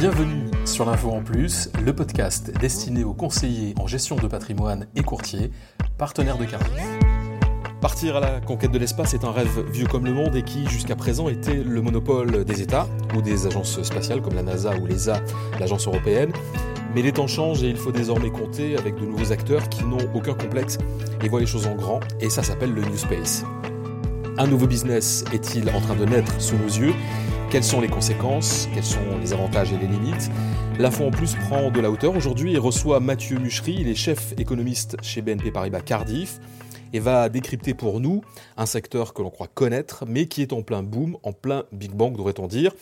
Bienvenue sur l'Info en Plus, le podcast destiné aux conseillers en gestion de patrimoine et courtiers, partenaires de Cardiff. Partir à la conquête de l'espace est un rêve vieux comme le monde et qui, jusqu'à présent, était le monopole des États ou des agences spatiales comme la NASA ou l'ESA, l'agence européenne. Mais les temps changent et il faut désormais compter avec de nouveaux acteurs qui n'ont aucun complexe et voient les choses en grand, et ça s'appelle le New Space. Un nouveau business est-il en train de naître sous nos yeux? Quelles sont les conséquences? Quels sont les avantages et les limites? L'info en plus prend de la hauteur aujourd'hui et reçoit Mathieu Muchery, il est chef économiste chez BNP Paribas Cardiff et va décrypter pour nous un secteur que l'on croit connaître mais qui est en plein boom, en plein Big Bang devrait-on dire.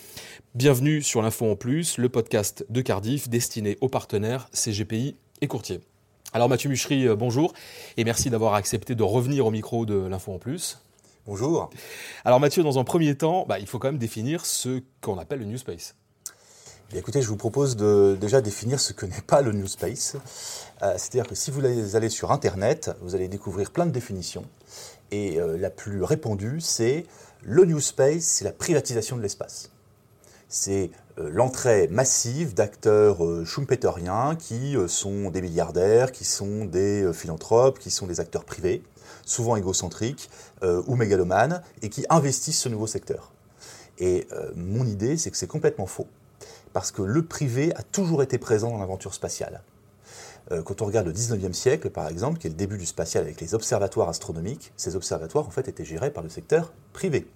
Bienvenue sur l'Info en plus, le podcast de Cardiff destiné aux partenaires CGPI et courtiers. Alors Mathieu Muchery, euh, bonjour et merci d'avoir accepté de revenir au micro de l'Info en plus. Bonjour. Alors Mathieu, dans un premier temps, bah, il faut quand même définir ce qu'on appelle le New Space. Eh écoutez, je vous propose de déjà définir ce que n'est pas le New Space. Euh, c'est-à-dire que si vous allez sur Internet, vous allez découvrir plein de définitions. Et euh, la plus répandue, c'est le New Space, c'est la privatisation de l'espace. C'est euh, l'entrée massive d'acteurs schumpeteriens qui sont des milliardaires, qui sont des philanthropes, qui sont des acteurs privés, souvent égocentriques euh, ou mégalomanes, et qui investissent ce nouveau secteur. Et euh, mon idée, c'est que c'est complètement faux, parce que le privé a toujours été présent dans l'aventure spatiale. Euh, quand on regarde le 19e siècle, par exemple, qui est le début du spatial avec les observatoires astronomiques, ces observatoires, en fait, étaient gérés par le secteur privé.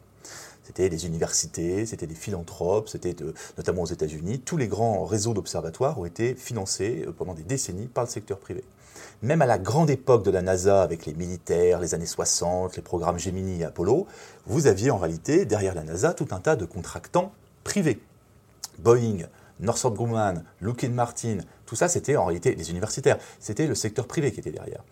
C'était des universités, c'était des philanthropes, c'était notamment aux États-Unis. Tous les grands réseaux d'observatoires ont été financés pendant des décennies par le secteur privé même à la grande époque de la NASA avec les militaires, les années 60, les programmes Gemini et Apollo, vous aviez en réalité derrière la NASA tout un tas de contractants privés. Boeing, Northrop Grumman, Lockheed Martin, tout ça c'était en réalité des universitaires, c'était le secteur privé qui était derrière.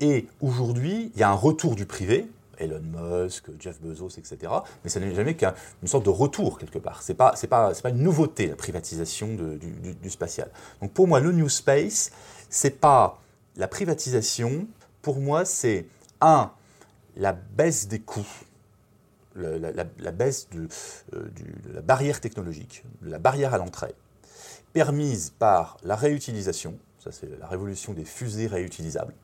Et aujourd'hui, il y a un retour du privé, Elon Musk, Jeff Bezos, etc. Mais ça n'est jamais qu'une sorte de retour quelque part. Pas, c'est pas, c'est pas une nouveauté la privatisation du, spatial. Donc pour moi, le New Space, c'est pas la privatisation, pour moi, c'est un, la baisse des coûts, la, baisse euh, de, la barrière technologique, la barrière à l'entrée, permise par la réutilisation, ça c'est la révolution des fusées réutilisables,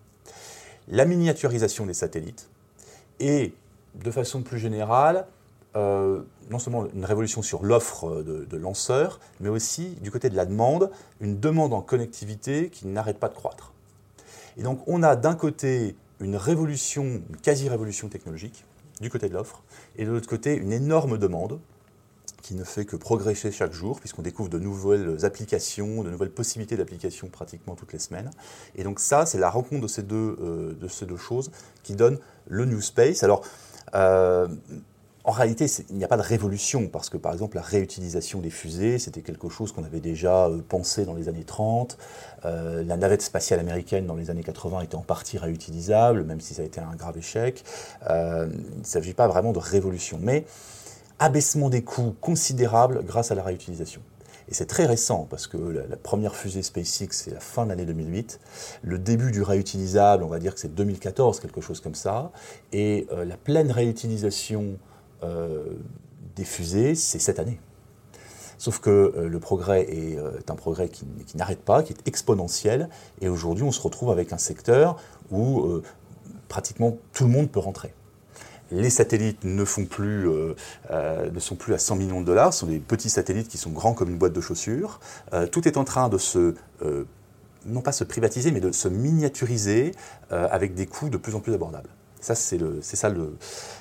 la miniaturisation des satellites, et de façon plus générale, euh, non seulement une révolution sur l'offre de, de, lanceurs, mais aussi du côté de la demande, une demande en connectivité qui n'arrête pas de croître. Et donc on a d'un côté une révolution, une quasi-révolution technologique du côté de l'offre, et de l'autre côté une énorme demande qui ne fait que progresser chaque jour, puisqu'on découvre de nouvelles applications, de nouvelles possibilités d'application pratiquement toutes les semaines. Et donc ça, c'est la rencontre de ces deux, euh, choses qui donne le New Space. Alors, euh, en réalité, il n'y a pas de révolution, parce que par exemple, la réutilisation des fusées, c'était quelque chose qu'on avait déjà euh, pensé dans les années 30. Euh, la navette spatiale américaine dans les années 80 était en partie réutilisable, même si ça a été un grave échec. Il ne s'agit pas vraiment de révolution, mais abaissement des coûts considérable grâce à la réutilisation. Et c'est très récent, parce que la, première fusée SpaceX, c'est la fin de l'année 2008. Le début du réutilisable, on va dire que c'est 2014, quelque chose comme ça. Et la pleine réutilisation euh, des fusées, c'est cette année. Sauf que euh, le progrès est, euh, un progrès qui, n'arrête pas, qui est exponentiel, et aujourd'hui on se retrouve avec un secteur où pratiquement tout le monde peut rentrer. Les satellites ne, font plus, ne sont plus à 100 millions de dollars, ce sont des petits satellites qui sont grands comme une boîte de chaussures. tout est en train de se non pas se privatiser, mais de se miniaturiser avec des coûts de plus en plus abordables. Ça, c'est ça, le,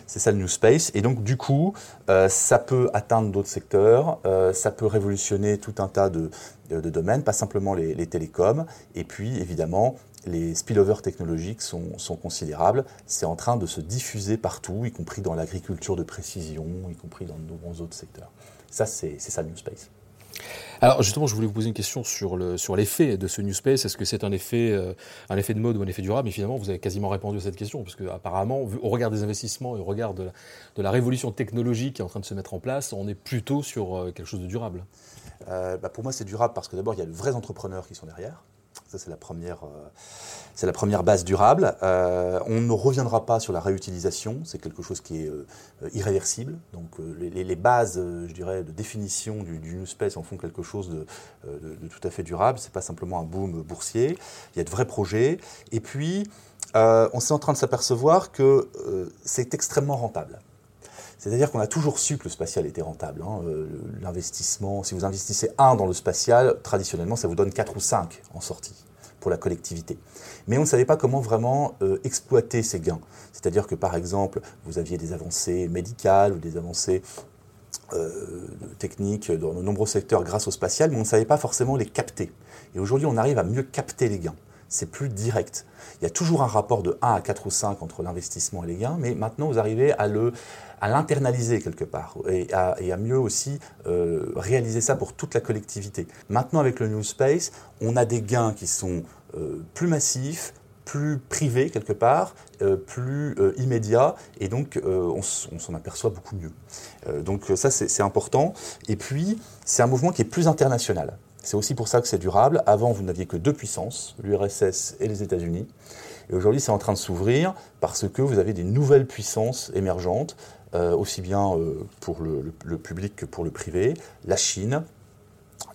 ça le New Space. Et donc, du coup, euh, ça peut atteindre d'autres secteurs, euh, ça peut révolutionner tout un tas de, de, domaines, pas simplement les, télécoms. Et puis, évidemment, les spillovers technologiques sont, sont considérables. C'est en train de se diffuser partout, y compris dans l'agriculture de précision, y compris dans de nombreux autres secteurs. Ça, c'est ça le New Space. Alors justement, je voulais vous poser une question sur le sur l'effet de ce New Space. Est-ce que c'est un effet euh, un effet de mode ou un effet durable? Et finalement, vous avez quasiment répondu à cette question, parce que apparemment, au regard des investissements et au regard de la, révolution technologique qui est en train de se mettre en place, on est plutôt sur euh, quelque chose de durable. Euh, bah, pour moi, c'est durable parce que d'abord, il y a de vrais entrepreneurs qui sont derrière. Ça, c'est la première, base durable. on ne reviendra pas sur la réutilisation. C'est quelque chose qui est irréversible. Donc, les, bases, je dirais, de définition du, Space en font quelque chose de, tout à fait durable. C'est pas simplement un boom boursier. Il y a de vrais projets. Et puis, on s'est en train de s'apercevoir que c'est extrêmement rentable. C'est-à-dire qu'on a toujours su que le spatial était rentable. Hein. Euh, l'investissement, si vous investissez un dans le spatial, traditionnellement, ça vous donne 4 ou 5 en sortie pour la collectivité. Mais on ne savait pas comment vraiment euh, exploiter ces gains. C'est-à-dire que, par exemple, vous aviez des avancées médicales ou des avancées euh, techniques dans de nombreux secteurs grâce au spatial, mais on ne savait pas forcément les capter. Et aujourd'hui, on arrive à mieux capter les gains c'est plus direct. Il y a toujours un rapport de 1 à 4 ou 5 entre l'investissement et les gains, mais maintenant vous arrivez à le à l'internaliser quelque part et à, mieux aussi euh, réaliser ça pour toute la collectivité. Maintenant avec le New Space, on a des gains qui sont euh, plus massifs, plus privés quelque part, euh, plus immédiats, et donc on, s'en aperçoit beaucoup mieux. donc ça c'est important. Et puis c'est un mouvement qui est plus international. C'est aussi pour ça que c'est durable. Avant, vous n'aviez que deux puissances, l'URSS et les États-Unis. Et aujourd'hui, c'est en train de s'ouvrir parce que vous avez des nouvelles puissances émergentes, euh, aussi bien euh, pour le, public que pour le privé. La Chine,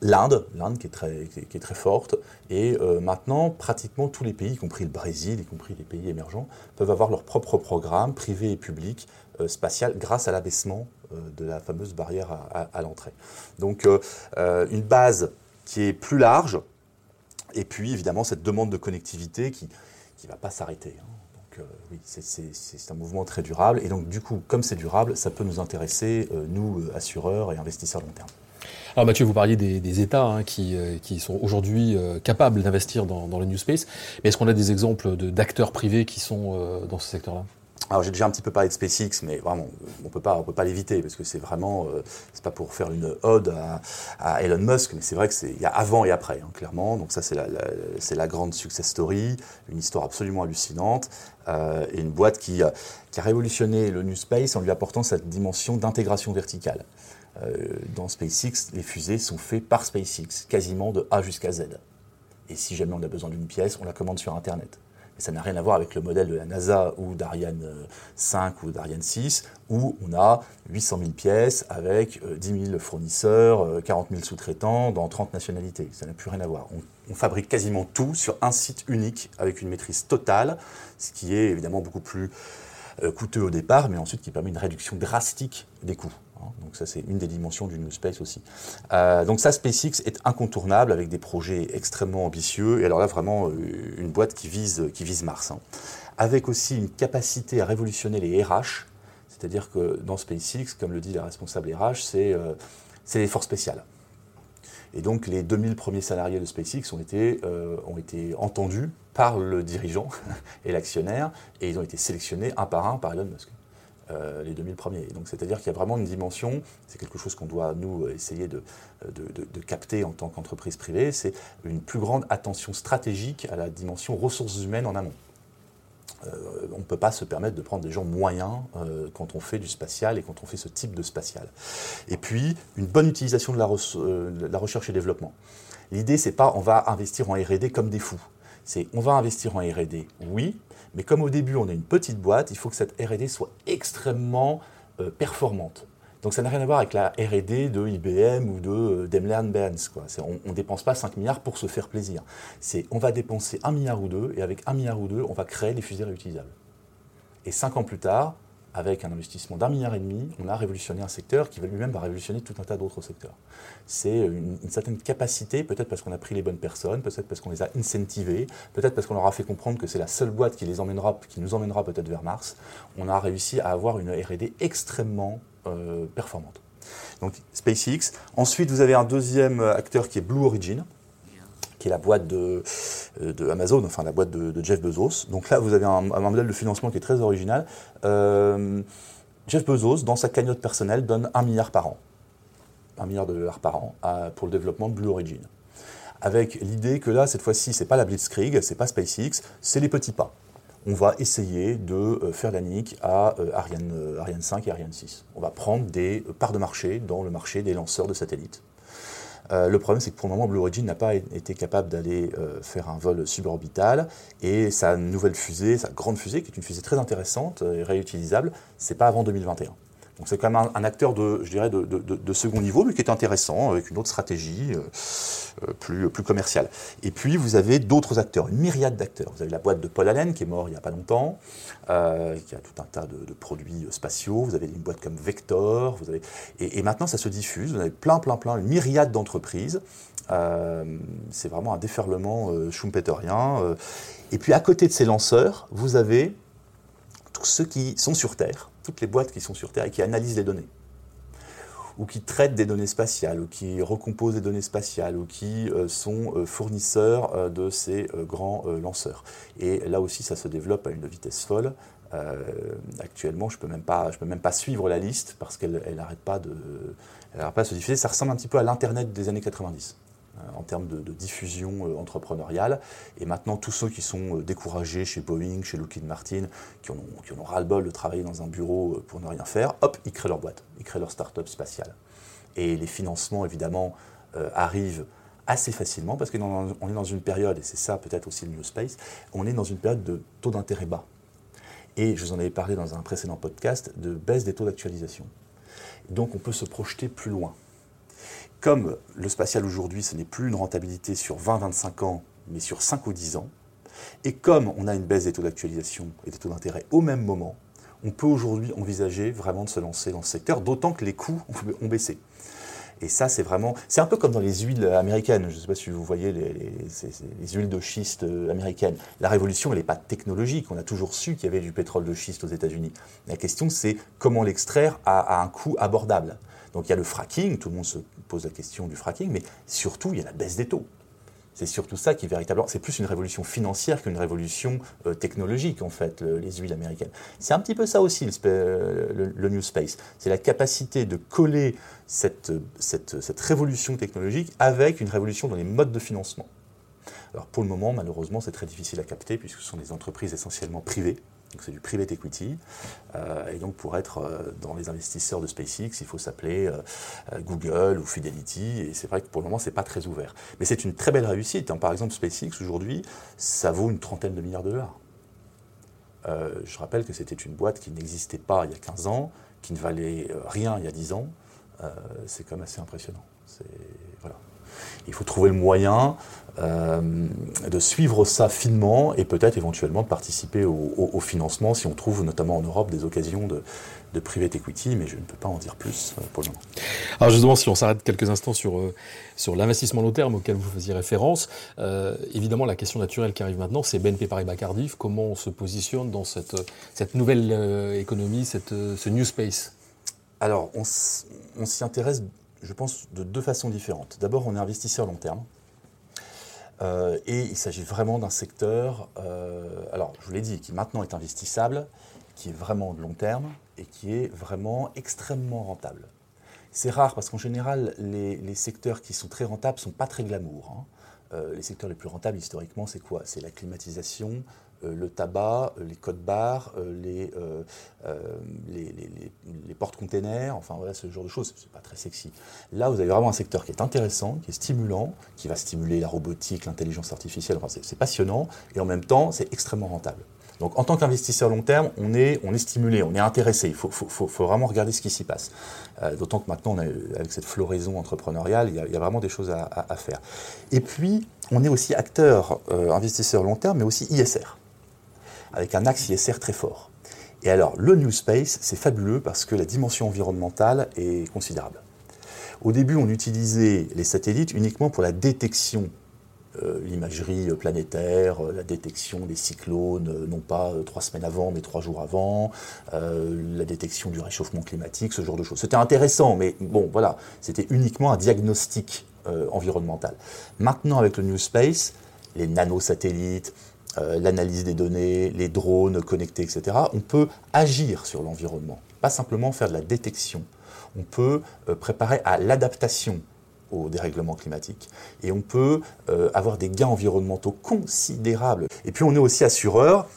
l'Inde, l'Inde qui, est très, forte. Et euh, maintenant, pratiquement tous les pays, y compris le Brésil, y compris les pays émergents, peuvent avoir leur propre programme, privé et public, spatial, grâce à l'abaissement de la fameuse barrière à l'entrée. Donc, une base qui est plus large, et puis évidemment cette demande de connectivité qui ne va pas s'arrêter. Hein. Donc euh, oui, c'est un mouvement très durable, et donc du coup, comme c'est durable, ça peut nous intéresser, euh, nous, euh, assureurs et investisseurs long terme. Alors Mathieu, vous parliez des, États hein, qui, qui, sont aujourd'hui capables d'investir dans, dans, le New Space, mais est-ce qu'on a des exemples d'acteurs privés qui sont dans ce secteur-là? Alors j'ai déjà un petit peu parlé de SpaceX, mais vraiment, on peut pas, on peut pas l'éviter parce que c'est vraiment, euh, c'est pas pour faire une ode à, Elon Musk, mais c'est vrai que c'est, il y a avant et après, hein, clairement. Donc ça c'est la, c'est la grande success story, une histoire absolument hallucinante euh, et une boîte qui, qui a révolutionné le New Space en lui apportant cette dimension d'intégration verticale. Euh, dans SpaceX, les fusées sont faites par SpaceX, quasiment de A jusqu'à Z. Et si jamais on a besoin d'une pièce, on la commande sur Internet. Et ça n'a rien à voir avec le modèle de la NASA ou d'Ariane 5 euh, ou d'Ariane 6, où on a 800 000 pièces avec 10 euh, 000 fournisseurs, 40 euh, 000 sous-traitants dans 30 nationalités. Ça n'a plus rien à voir. On, fabrique quasiment tout sur un site unique avec une maîtrise totale, ce qui est évidemment beaucoup plus coûteux au départ, mais ensuite qui permet une réduction drastique des coûts. Hein. Donc ça, c'est une des dimensions du New Space aussi. Euh, donc ça, SpaceX est incontournable avec des projets extrêmement ambitieux. Et alors là, vraiment, euh, une boîte qui vise, qui vise Mars. Hein. Avec aussi une capacité à révolutionner les RH. C'est-à-dire que dans SpaceX, comme le dit la responsable RH, c'est euh, l'effort spécial. Et donc les 2000 premiers salariés de SpaceX ont été, ont été entendus par le dirigeant et l'actionnaire, et ils ont été sélectionnés un par un par Elon Musk. Euh, les 2000 premiers. C'est-à-dire qu'il y a vraiment une dimension, c'est quelque chose qu'on doit nous essayer de, de, capter en tant qu'entreprise privée, c'est une plus grande attention stratégique à la dimension ressources humaines en amont. Euh, on ne peut pas se permettre de prendre des gens moyens euh, quand on fait du spatial et quand on fait ce type de spatial. Et puis, une bonne utilisation de la, la recherche et développement. L'idée, c'est pas on va investir en R&D comme des fous. C'est on va investir en R&D, oui, mais comme au début, on est une petite boîte, il faut que cette RD soit extrêmement euh, performante. Donc ça n'a rien à voir avec la RD de IBM ou de euh, Daimler-Benz. On ne dépense pas 5 milliards pour se faire plaisir. C'est on va dépenser 1 milliard ou 2, et avec 1 milliard ou 2, on va créer des fusées réutilisables. Et 5 ans plus tard, avec un investissement d'un milliard et demi, on a révolutionné un secteur qui lui-même va révolutionner tout un tas d'autres secteurs. C'est une, certaine capacité, peut-être parce qu'on a pris les bonnes personnes, peut-être parce qu'on les a incentivés, peut-être parce qu'on leur a fait comprendre que c'est la seule boîte qui, les emmènera, qui nous emmènera peut-être vers Mars. On a réussi à avoir une R&D extrêmement euh, performante. Donc SpaceX. Ensuite, vous avez un deuxième acteur qui est Blue Origin qui est la boîte de, euh, Amazon, enfin la boîte de, Jeff Bezos. Donc là, vous avez un, modèle de financement qui est très original. Euh, Jeff Bezos, dans sa cagnotte personnelle, donne un milliard par an. Un milliard de dollars par an pour le développement de Blue Origin. Avec l'idée que là, cette fois-ci, c'est pas la Blitzkrieg, c'est pas SpaceX, c'est les petits pas. On va essayer de euh, faire la nique à Ariane, Ariane 5 et Ariane 6. On va prendre des parts de marché dans le marché des lanceurs de satellites. Le problème, c'est que pour le moment, Blue Origin n'a pas été capable d'aller faire un vol suborbital. Et sa nouvelle fusée, sa grande fusée, qui est une fusée très intéressante et réutilisable, c'est pas avant 2021. Donc c'est quand même un, acteur de, je dirais, de, second niveau, mais qui est intéressant, avec une autre stratégie euh, euh, plus, commerciale. Et puis vous avez d'autres acteurs, une myriade d'acteurs. Vous avez la boîte de Paul Allen, qui est mort il n'y a pas longtemps, euh, qui a tout un tas de, produits spatiaux. Vous avez une boîte comme Vector. Vous avez, et, maintenant, ça se diffuse. Vous avez plein, plein, plein, une myriade d'entreprises. c'est vraiment un déferlement schumpeterien. et puis à côté de ces lanceurs, vous avez tous ceux qui sont sur Terre toutes les boîtes qui sont sur Terre et qui analysent les données, ou qui traitent des données spatiales, ou qui recomposent des données spatiales, ou qui euh, sont euh, fournisseurs euh, de ces grands lanceurs. Et là aussi, ça se développe à une vitesse folle. actuellement, je ne peux, même pas, suivre la liste parce qu'elle n'arrête pas, de, pas de se diffuser. Ça ressemble un petit peu à l'Internet des années 90 en termes de, diffusion euh, entrepreneuriale. Et maintenant, tous ceux qui sont euh, découragés chez Boeing, chez Lockheed Martin, qui ont, qui ont ras-le-bol de travailler dans un bureau euh, pour ne rien faire, hop, ils créent leur boîte, ils créent leur start-up spatiale. Et les financements, évidemment, arrivent assez facilement parce qu'on est dans une période, et c'est ça peut-être aussi le New Space, on est dans une période de taux d'intérêt bas. Et je vous en avais parlé dans un précédent podcast de baisse des taux d'actualisation. Donc on peut se projeter plus loin comme le spatial aujourd'hui, ce n'est plus une rentabilité sur 20-25 ans, mais sur 5 ou 10 ans, et comme on a une baisse des taux d'actualisation et des taux d'intérêt au même moment, on peut aujourd'hui envisager vraiment de se lancer dans ce secteur, d'autant que les coûts ont baissé. Et ça, c'est vraiment. C'est un peu comme dans les huiles américaines. Je ne sais pas si vous voyez les, les, huiles de schiste euh, américaines. La révolution, elle n'est pas technologique. On a toujours su qu'il y avait du pétrole de schiste aux États-Unis. La question, c'est comment l'extraire à, un coût abordable. Donc il y a le fracking, tout le monde se pose la question du fracking, mais surtout il y a la baisse des taux. C'est surtout ça qui est véritablement. C'est plus une révolution financière qu'une révolution euh, technologique, en fait, les huiles américaines. C'est un petit peu ça aussi, le, New Space. C'est la capacité de coller cette, cette, cette, révolution technologique avec une révolution dans les modes de financement. Alors pour le moment, malheureusement, c'est très difficile à capter puisque ce sont des entreprises essentiellement privées donc c'est du private equity. Euh, et donc pour être euh, dans les investisseurs de SpaceX, il faut s'appeler euh, Google ou Fidelity. Et c'est vrai que pour le moment, c'est pas très ouvert. Mais c'est une très belle réussite. Hein. Par exemple, SpaceX aujourd'hui, ça vaut une trentaine de milliards de dollars. je rappelle que c'était une boîte qui n'existait pas il y a 15 ans, qui ne valait rien il y a 10 ans. c'est quand même assez impressionnant. Voilà. Il faut trouver le moyen euh, de suivre ça finement et peut-être éventuellement de participer au, financement si on trouve notamment en Europe des occasions de, de private equity, mais je ne peux pas en dire plus euh, pour le moment. Alors justement, si on s'arrête quelques instants sur, euh, sur l'investissement long terme auquel vous faisiez référence, évidemment la question naturelle qui arrive maintenant, c'est BNP Paribas Cardiff, comment on se positionne dans cette, cette nouvelle économie, cette, ce new space? Alors on s'y intéresse je pense, de deux façons différentes. D'abord, on est investisseur long terme. Euh, et il s'agit vraiment d'un secteur, euh, alors je vous l'ai dit, qui maintenant est investissable, qui est vraiment de long terme et qui est vraiment extrêmement rentable. C'est rare parce qu'en général, les, secteurs qui sont très rentables ne sont pas très glamour. Hein. Euh, les secteurs les plus rentables historiquement, c'est quoi? C'est la climatisation, le tabac, euh, les codes barres, les, les, les, portes-containers, enfin voilà ce genre de choses. C'est pas très sexy. Là, vous avez vraiment un secteur qui est intéressant, qui est stimulant, qui va stimuler la robotique, l'intelligence artificielle. Enfin, c'est passionnant et en même temps, c'est extrêmement rentable. Donc en tant qu'investisseur long terme, on est, on est stimulé, on est intéressé. Il faut, faut, faut, vraiment regarder ce qui s'y passe. Euh, d'autant que maintenant, avec cette floraison entrepreneuriale, il y, a, vraiment des choses à, faire. Et puis, on est aussi acteur, euh, investisseur long terme, mais aussi ISR, avec un axe ISR très fort. Et alors, le New Space, c'est fabuleux parce que la dimension environnementale est considérable. Au début, on utilisait les satellites uniquement pour la détection euh, l'imagerie planétaire, euh, la détection des cyclones, euh, non pas trois semaines avant, mais trois jours avant, la détection du réchauffement climatique, ce genre de choses. C'était intéressant, mais bon, voilà, c'était uniquement un diagnostic environnemental. Maintenant, avec le New Space, les nanosatellites, l'analyse des données, les drones connectés, etc., on peut agir sur l'environnement, pas simplement faire de la détection. On peut préparer à l'adaptation au dérèglement climatique. Et on peut euh, avoir des gains environnementaux considérables. Et puis on est aussi assureur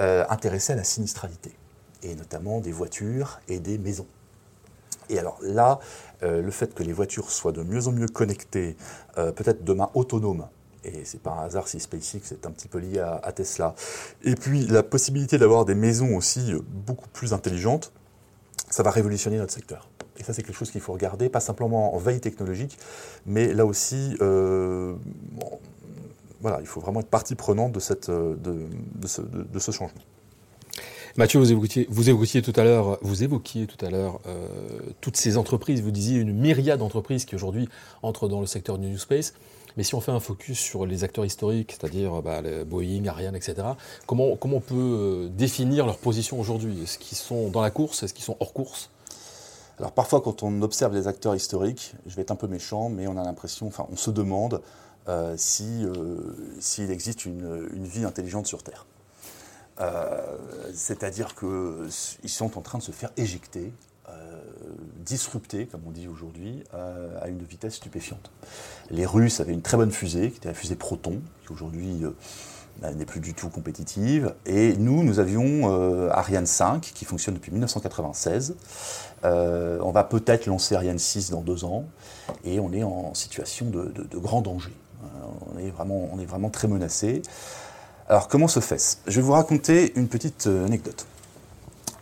euh, intéressé à la sinistralité, et notamment des voitures et des maisons. Et alors là, le fait que les voitures soient de mieux en mieux connectées, peut-être demain autonomes, et c'est pas un hasard si SpaceX est un petit peu lié à, Tesla. Et puis la possibilité d'avoir des maisons aussi beaucoup plus intelligentes, ça va révolutionner notre secteur. Et ça, c'est quelque chose qu'il faut regarder, pas simplement en veille technologique, mais là aussi, euh, voilà, il faut vraiment être partie prenante de, cette, de, de, ce, changement. Mathieu, vous évoquiez, vous évoquiez tout à l'heure, vous évoquiez tout à l'heure euh, toutes ces entreprises. Vous disiez une myriade d'entreprises qui aujourd'hui entrent dans le secteur du New Space. Mais si on fait un focus sur les acteurs historiques, c'est-à-dire bah, Boeing, Ariane, etc., comment, comment on peut euh, définir leur position aujourd'hui? Est-ce qu'ils sont dans la course? Est-ce qu'ils sont hors course? Alors parfois, quand on observe les acteurs historiques, je vais être un peu méchant, mais on a l'impression, enfin, on se demande euh, euh, s'il existe une, vie intelligente sur Terre. C'est-à-dire qu'ils sont en train de se faire éjecter disrupté, comme on dit aujourd'hui, euh, à une vitesse stupéfiante. Les Russes avaient une très bonne fusée, qui était la fusée Proton, qui aujourd'hui euh, n'est plus du tout compétitive. Et nous, nous avions euh, Ariane 5, qui fonctionne depuis 1996. on va peut-être lancer Ariane 6 dans deux ans, et on est en situation de, de grand danger. on, est vraiment, on est vraiment très menacé. Alors comment se fait-ce? Je vais vous raconter une petite anecdote.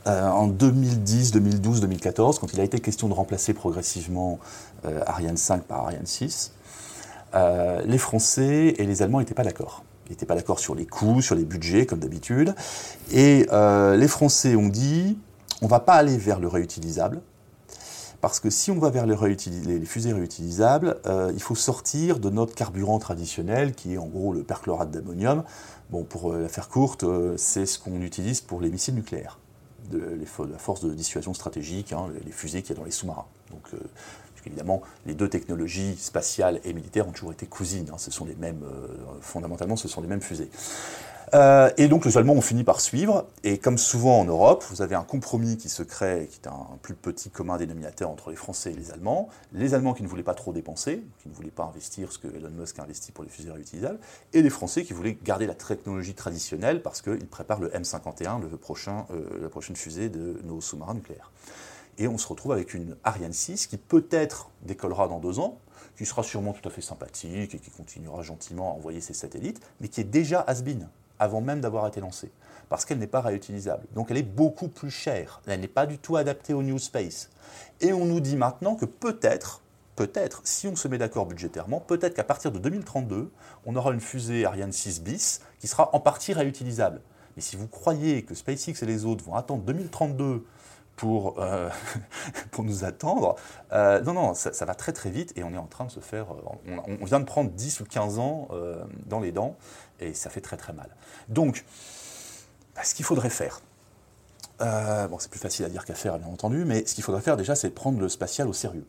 Euh, en 2010, 2012, 2014, quand il a été question de remplacer progressivement euh, Ariane 5 par Ariane 6, euh, les Français et les Allemands n'étaient pas d'accord. Ils n'étaient pas d'accord sur les coûts, sur les budgets, comme d'habitude. Et les Français ont dit, on ne va pas aller vers le réutilisable, parce que si on va vers les, les fusées réutilisables, il faut sortir de notre carburant traditionnel, qui est en gros le perchlorate d'ammonium. Bon, pour la faire courte, c'est ce qu'on utilise pour les missiles nucléaires de, la force de dissuasion stratégique, hein, les fusées qu'il y a dans les sous-marins. Donc, euh, évidemment, les deux technologies spatiales et militaires ont toujours été cousines. Hein. ce sont les mêmes, euh, fondamentalement, ce sont les mêmes fusées. Euh, et donc les Allemands ont fini par suivre, et comme souvent en Europe, vous avez un compromis qui se crée, qui est un plus petit commun dénominateur entre les Français et les Allemands. Les Allemands qui ne voulaient pas trop dépenser, qui ne voulaient pas investir ce que Elon Musk a investi pour les fusées réutilisables, et les Français qui voulaient garder la technologie traditionnelle parce qu'ils préparent le M51, le prochain, euh, la prochaine fusée de nos sous-marins nucléaires. Et on se retrouve avec une Ariane 6 qui peut-être décollera dans deux ans, qui sera sûrement tout à fait sympathique et qui continuera gentiment à envoyer ses satellites, mais qui est déjà has-been avant même d'avoir été lancée, parce qu'elle n'est pas réutilisable. Donc elle est beaucoup plus chère. Elle n'est pas du tout adaptée au New Space. Et on nous dit maintenant que peut-être, peut-être, si on se met d'accord budgétairement, peut-être qu'à partir de 2032, on aura une fusée Ariane 6 bis qui sera en partie réutilisable. Mais si vous croyez que SpaceX et les autres vont attendre 2032 pour, euh, pour nous attendre. Euh, non, non, ça, va très très vite et on est en train de se faire... Euh, on, vient de prendre 10 ou 15 ans dans les dents et ça fait très très mal. Donc, bah, ce qu'il faudrait faire, bon, c'est plus facile à dire qu'à faire, bien entendu, mais ce qu'il faudrait faire déjà, c'est prendre le spatial au sérieux.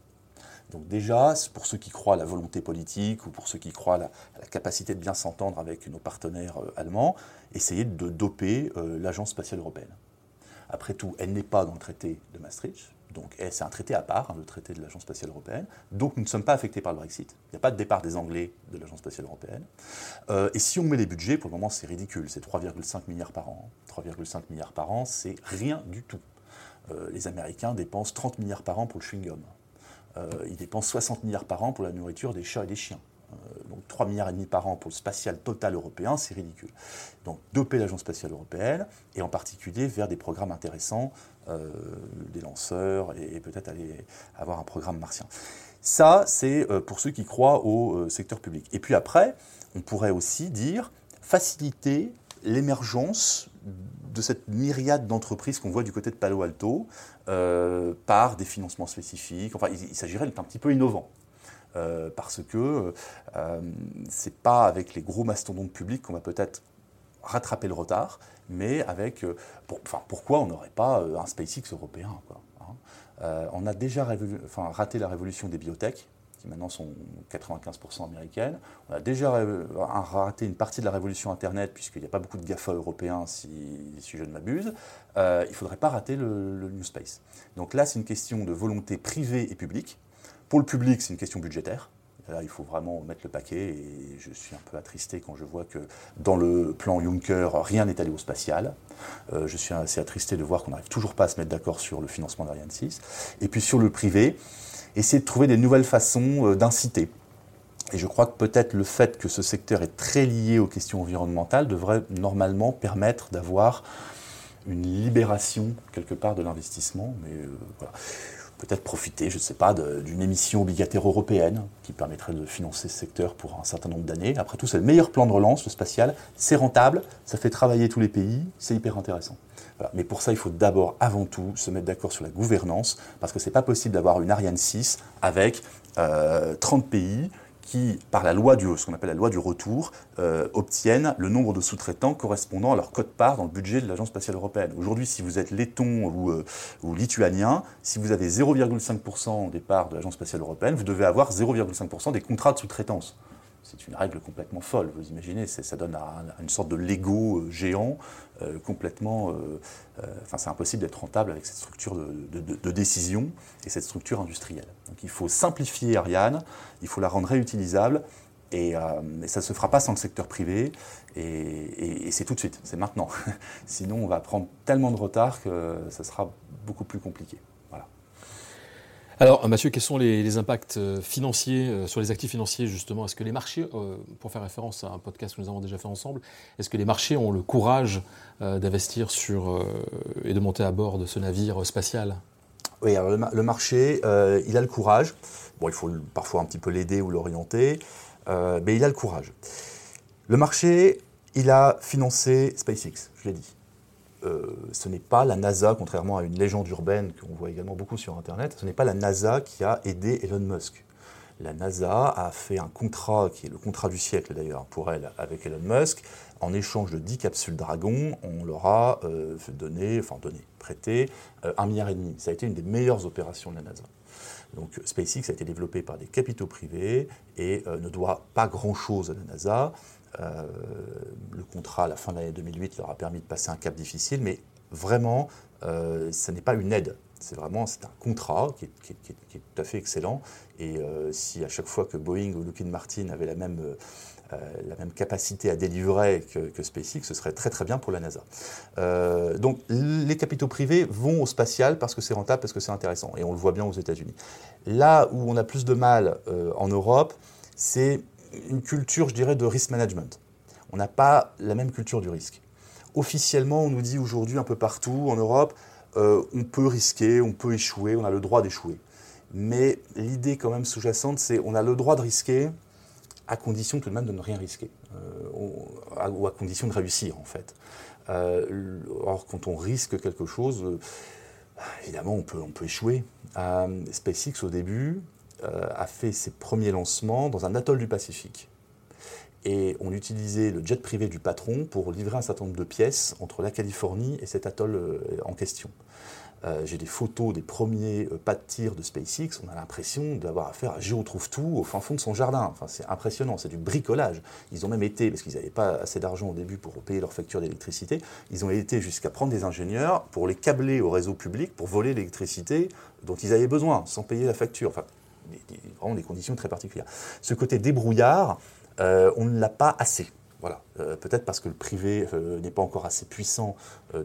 Donc déjà, pour ceux qui croient à la volonté politique ou pour ceux qui croient à la, la capacité de bien s'entendre avec nos partenaires allemands, essayer de doper l'Agence spatiale européenne. Après tout, elle n'est pas dans le traité de Maastricht, donc c'est un traité à part, hein, le traité de l'Agence spatiale européenne. Donc nous ne sommes pas affectés par le Brexit. Il n'y a pas de départ des Anglais de l'Agence spatiale européenne. Euh, et si on met les budgets, pour le moment c'est ridicule, c'est 3,5 milliards par an. 3,5 milliards par an, c'est rien du tout. Euh, les Américains dépensent 30 milliards par an pour le chewing-gum. Euh, ils dépensent 60 milliards par an pour la nourriture des chats et des chiens. Donc 3 milliards et demi par an pour le spatial total européen, c'est ridicule. Donc doper l'agence spatiale européenne et en particulier vers des programmes intéressants, euh, des lanceurs et, peut-être aller avoir un programme martien. Ça, c'est euh, pour ceux qui croient au secteur public. Et puis après, on pourrait aussi dire faciliter l'émergence de cette myriade d'entreprises qu'on voit du côté de Palo Alto par des financements spécifiques. Enfin, il s'agirait d'être un petit peu innovant. Euh, parce que euh, c'est pas avec les gros mastodontes publics qu'on va peut-être rattraper le retard, mais avec. Euh, enfin, pourquoi on n'aurait pas un SpaceX européen hein On a déjà raté la révolution des biotech, qui maintenant sont 95% américaines. On a déjà raté une partie de la révolution Internet, puisqu'il n'y a pas beaucoup de GAFA européens, si, je ne m'abuse. il ne faudrait pas rater le New Space. Donc là, c'est une question de volonté privée et publique. Pour le public, c'est une question budgétaire. Là, il faut vraiment mettre le paquet et je suis un peu attristé quand je vois que dans le plan Juncker, rien n'est allé au spatial. Euh, je suis assez attristé de voir qu'on n'arrive toujours pas à se mettre d'accord sur le financement d'Ariane 6. Et puis sur le privé, essayer de trouver des nouvelles façons d'inciter. Et je crois que peut-être le fait que ce secteur est très lié aux questions environnementales devrait normalement permettre d'avoir une libération quelque part de l'investissement. Mais voilà peut-être profiter, je ne sais pas, d'une émission obligataire européenne qui permettrait de financer ce secteur pour un certain nombre d'années. Après tout, c'est le meilleur plan de relance, le spatial. C'est rentable, ça fait travailler tous les pays, c'est hyper intéressant. Mais pour ça, il faut d'abord, avant tout, se mettre d'accord sur la gouvernance, parce que ce n'est pas possible d'avoir une Ariane 6 avec 30 euh, pays qui, par la loi du, ce qu'on appelle la loi du retour, euh, obtiennent le nombre de sous-traitants correspondant à leur code-part dans le budget de l'Agence spatiale européenne. Aujourd'hui, si vous êtes letton ou, euh, lituanien, si vous avez 0,5% des parts de l'Agence spatiale européenne, vous devez avoir 0,5% des contrats de sous-traitance c'est une règle complètement folle. Vous imaginez, ça donne à, une sorte de Lego euh, géant euh, complètement. Euh, enfin, c'est impossible d'être rentable avec cette structure de, décision et cette structure industrielle. Donc, il faut simplifier Ariane, il faut la rendre réutilisable. Et, ça ne se fera pas sans le secteur privé. Et c'est tout de suite, c'est maintenant. Sinon, on va prendre tellement de retard que ça sera beaucoup plus compliqué. Alors, Mathieu, quels sont les, impacts euh, financiers euh, sur les actifs financiers, justement? Est-ce que les marchés, euh, pour faire référence à un podcast que nous avons déjà fait ensemble, est-ce que les marchés ont le courage d'investir sur et de monter à bord de ce navire spatial? Oui, alors le, marché, il a le courage. Bon, il faut parfois un petit peu l'aider ou l'orienter, mais il a le courage. Le marché, il a financé SpaceX, je l'ai dit. Euh, ce n'est pas la NASA, contrairement à une légende urbaine qu'on voit également beaucoup sur Internet, ce n'est pas la NASA qui a aidé Elon Musk. La NASA a fait un contrat, qui est le contrat du siècle d'ailleurs pour elle, avec Elon Musk. En échange de 10 capsules Dragon, on leur a euh, donné, enfin donné, prêté euh, un milliard et demi. Ça a été une des meilleures opérations de la NASA. Donc SpaceX a été développé par des capitaux privés et ne doit pas grand-chose à la NASA. Euh, le contrat à la fin de l'année 2008 leur a permis de passer un cap difficile, mais vraiment, euh, ce n'est pas une aide. C'est vraiment c'est un contrat qui est, tout à fait excellent. Et euh, si à chaque fois que Boeing ou Lockheed Martin avaient la même, la même capacité à délivrer que, SpaceX, ce serait très très bien pour la NASA. donc les capitaux privés vont au spatial parce que c'est rentable, parce que c'est intéressant. Et on le voit bien aux États-Unis. Là où on a plus de mal en Europe, c'est une culture, je dirais, de risk management. On n'a pas la même culture du risque. Officiellement, on nous dit aujourd'hui un peu partout en Europe, euh, on peut risquer, on peut échouer, on a le droit d'échouer. Mais l'idée quand même sous-jacente, c'est on a le droit de risquer à condition tout de même de ne rien risquer, euh, ou à condition de réussir en fait. Euh, or, quand on risque quelque chose, évidemment, on peut, on peut échouer. SpaceX, au début, a fait ses premiers lancements dans un atoll du Pacifique. Et on utilisait le jet privé du patron pour livrer un certain nombre de pièces entre la Californie et cet atoll euh, en question. Euh, j'ai des photos des premiers pas de tir de SpaceX. On a l'impression d'avoir affaire à Géo trouve tout au fin fond de son jardin. Enfin, c'est impressionnant, c'est du bricolage. Ils ont même été, parce qu'ils n'avaient pas assez d'argent au début pour payer leur facture d'électricité, ils ont été jusqu'à prendre des ingénieurs pour les câbler au réseau public pour voler l'électricité dont ils avaient besoin sans payer la facture. Vraiment des conditions très particulières. Ce côté débrouillard, euh, on ne l'a pas assez. Voilà. Euh, peut-être parce que le privé euh, n'est pas encore assez puissant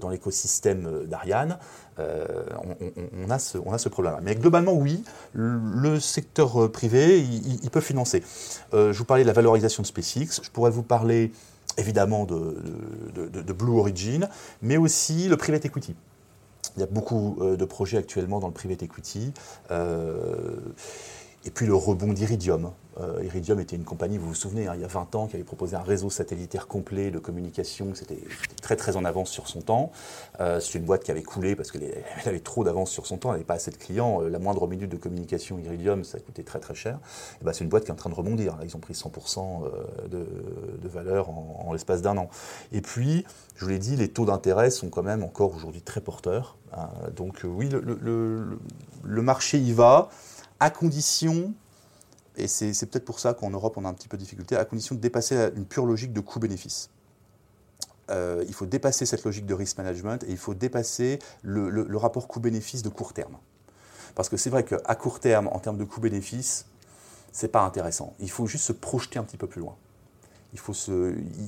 dans l'écosystème d'Ariane, on, a ce, on, a ce, problème. Mais globalement, oui, le, secteur privé, il, peut financer. je vous parlais de la valorisation de SpaceX, je pourrais vous parler évidemment de, de Blue Origin, mais aussi le private equity. Il y a beaucoup euh, de projets actuellement dans le private equity. Euh, et puis le rebond d'Iridium. Euh, Iridium était une compagnie, vous vous souvenez, hein, il y a 20 ans, qui avait proposé un réseau satellitaire complet de communication. C'était très très en avance sur son temps. C'est une boîte qui avait coulé parce qu'elle avait trop d'avance sur son temps, elle n'avait pas assez de clients. la moindre minute de communication Iridium, ça coûtait très très cher. Ben, c'est une boîte qui est en train de rebondir. ils ont pris 100% de, valeur en l'espace d'un an. Et puis, je vous l'ai dit, les taux d'intérêt sont quand même encore aujourd'hui très porteurs. Hein. donc euh, oui, le, marché y va, à condition, et c'est peut-être pour ça qu'en Europe on a un petit peu de difficulté, à condition de dépasser une pure logique de coût-bénéfice. Euh, il faut dépasser cette logique de risk management et il faut dépasser le, rapport coût-bénéfice de court terme. Parce que c'est vrai qu'à court terme, en termes de coût-bénéfice, c'est pas intéressant. Il faut juste se projeter un petit peu plus loin il faut,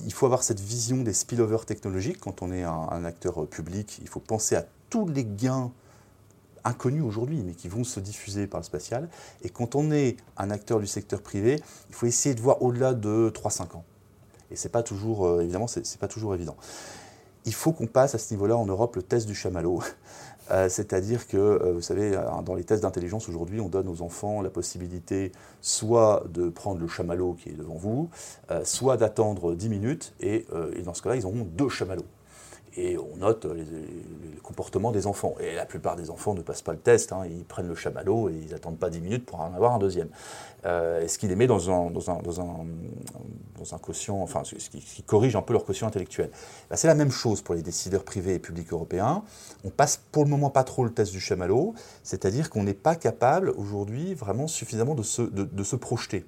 il faut avoir cette vision des spillovers technologiques quand on est un, acteur public. Il faut penser à tous les gains inconnus aujourd'hui, mais qui vont se diffuser par le spatial. Et quand on est un acteur du secteur privé, il faut essayer de voir au-delà de 3-5 ans. Et c'est pas toujours, euh, évidemment, c'est pas toujours évident. Il faut qu'on passe à ce niveau-là en Europe le test du chamallow. Euh, c'est-à-dire que, euh, vous savez, dans les tests d'intelligence aujourd'hui, on donne aux enfants la possibilité soit de prendre le chamallow qui est devant vous, soit d'attendre 10 minutes, et, et dans ce cas-là, ils auront deux chamallows et on note les, comportements des enfants. Et la plupart des enfants ne passent pas le test, hein. ils prennent le chamallow et ils n'attendent pas 10 minutes pour en avoir un deuxième. Euh, ce qui les met dans un, dans quotient, enfin, ce qui, corrige un peu leur quotient intellectuel. Bah, c'est la même chose pour les décideurs privés et publics européens. On passe pour le moment pas trop le test du chamallow, c'est-à-dire qu'on n'est pas capable aujourd'hui vraiment suffisamment de se, de, de se projeter.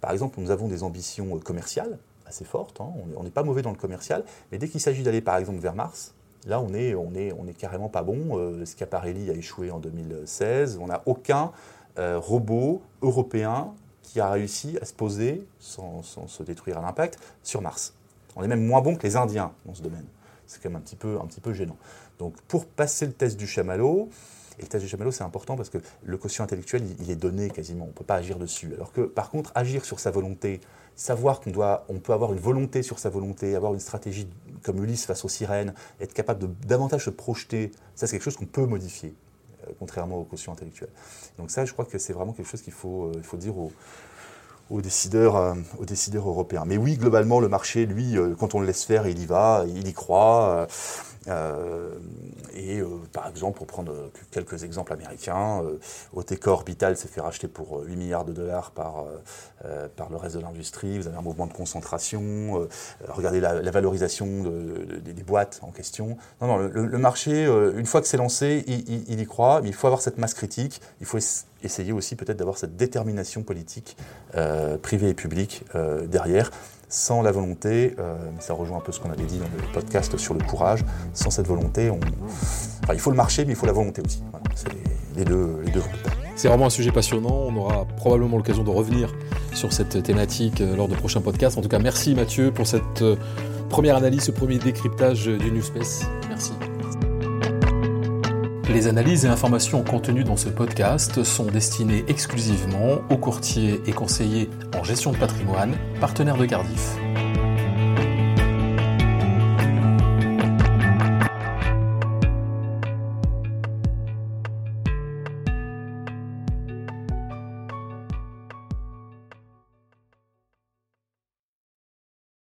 Par exemple, nous avons des ambitions commerciales, assez forte. Hein. On n'est pas mauvais dans le commercial, mais dès qu'il s'agit d'aller par exemple vers Mars, là on est, on est, on est carrément pas bon. Euh, Schiaparelli a échoué en 2016. On n'a aucun euh, robot européen qui a réussi à se poser sans, se détruire à l'impact sur Mars. On est même moins bon que les Indiens dans ce domaine. C'est quand même un petit peu, un petit peu gênant. Donc pour passer le test du chamallow, et test du chamallow, c'est important parce que le quotient intellectuel, il, est donné quasiment. On ne peut pas agir dessus. Alors que, par contre, agir sur sa volonté, savoir qu'on doit, on peut avoir une volonté sur sa volonté, avoir une stratégie comme Ulysse face aux sirènes, être capable de davantage se projeter, ça c'est quelque chose qu'on peut modifier, euh, contrairement au quotient intellectuel. Donc ça, je crois que c'est vraiment quelque chose qu'il faut, euh, faut dire aux, décideurs, euh, aux décideurs européens. Mais oui, globalement, le marché, lui, quand on le laisse faire, il y va, il y croit. Euh, et euh, par exemple, pour prendre quelques exemples américains, euh, Oteca Orbital s'est fait racheter pour 8 milliards de dollars par, par le reste de l'industrie. Vous avez un mouvement de concentration. regardez la, valorisation des boîtes en question. Non, non, le, marché, une fois que c'est lancé, il, y croit, mais il faut avoir cette masse critique. Il faut essayer aussi peut-être d'avoir cette détermination politique privée et publique derrière sans la volonté, euh, ça rejoint un peu ce qu'on avait dit dans le podcast sur le courage, sans cette volonté, on... il faut le marché, mais il faut la volonté aussi. c'est les, deux, C'est vraiment un sujet passionnant, on aura probablement l'occasion de revenir sur cette thématique euh, lors de prochains podcasts. En tout cas, merci Mathieu pour cette euh, première analyse, ce premier décryptage du New Space. Merci. Les analyses et informations contenues dans ce podcast sont destinées exclusivement aux courtiers et conseillers en gestion de patrimoine, partenaires de Cardiff.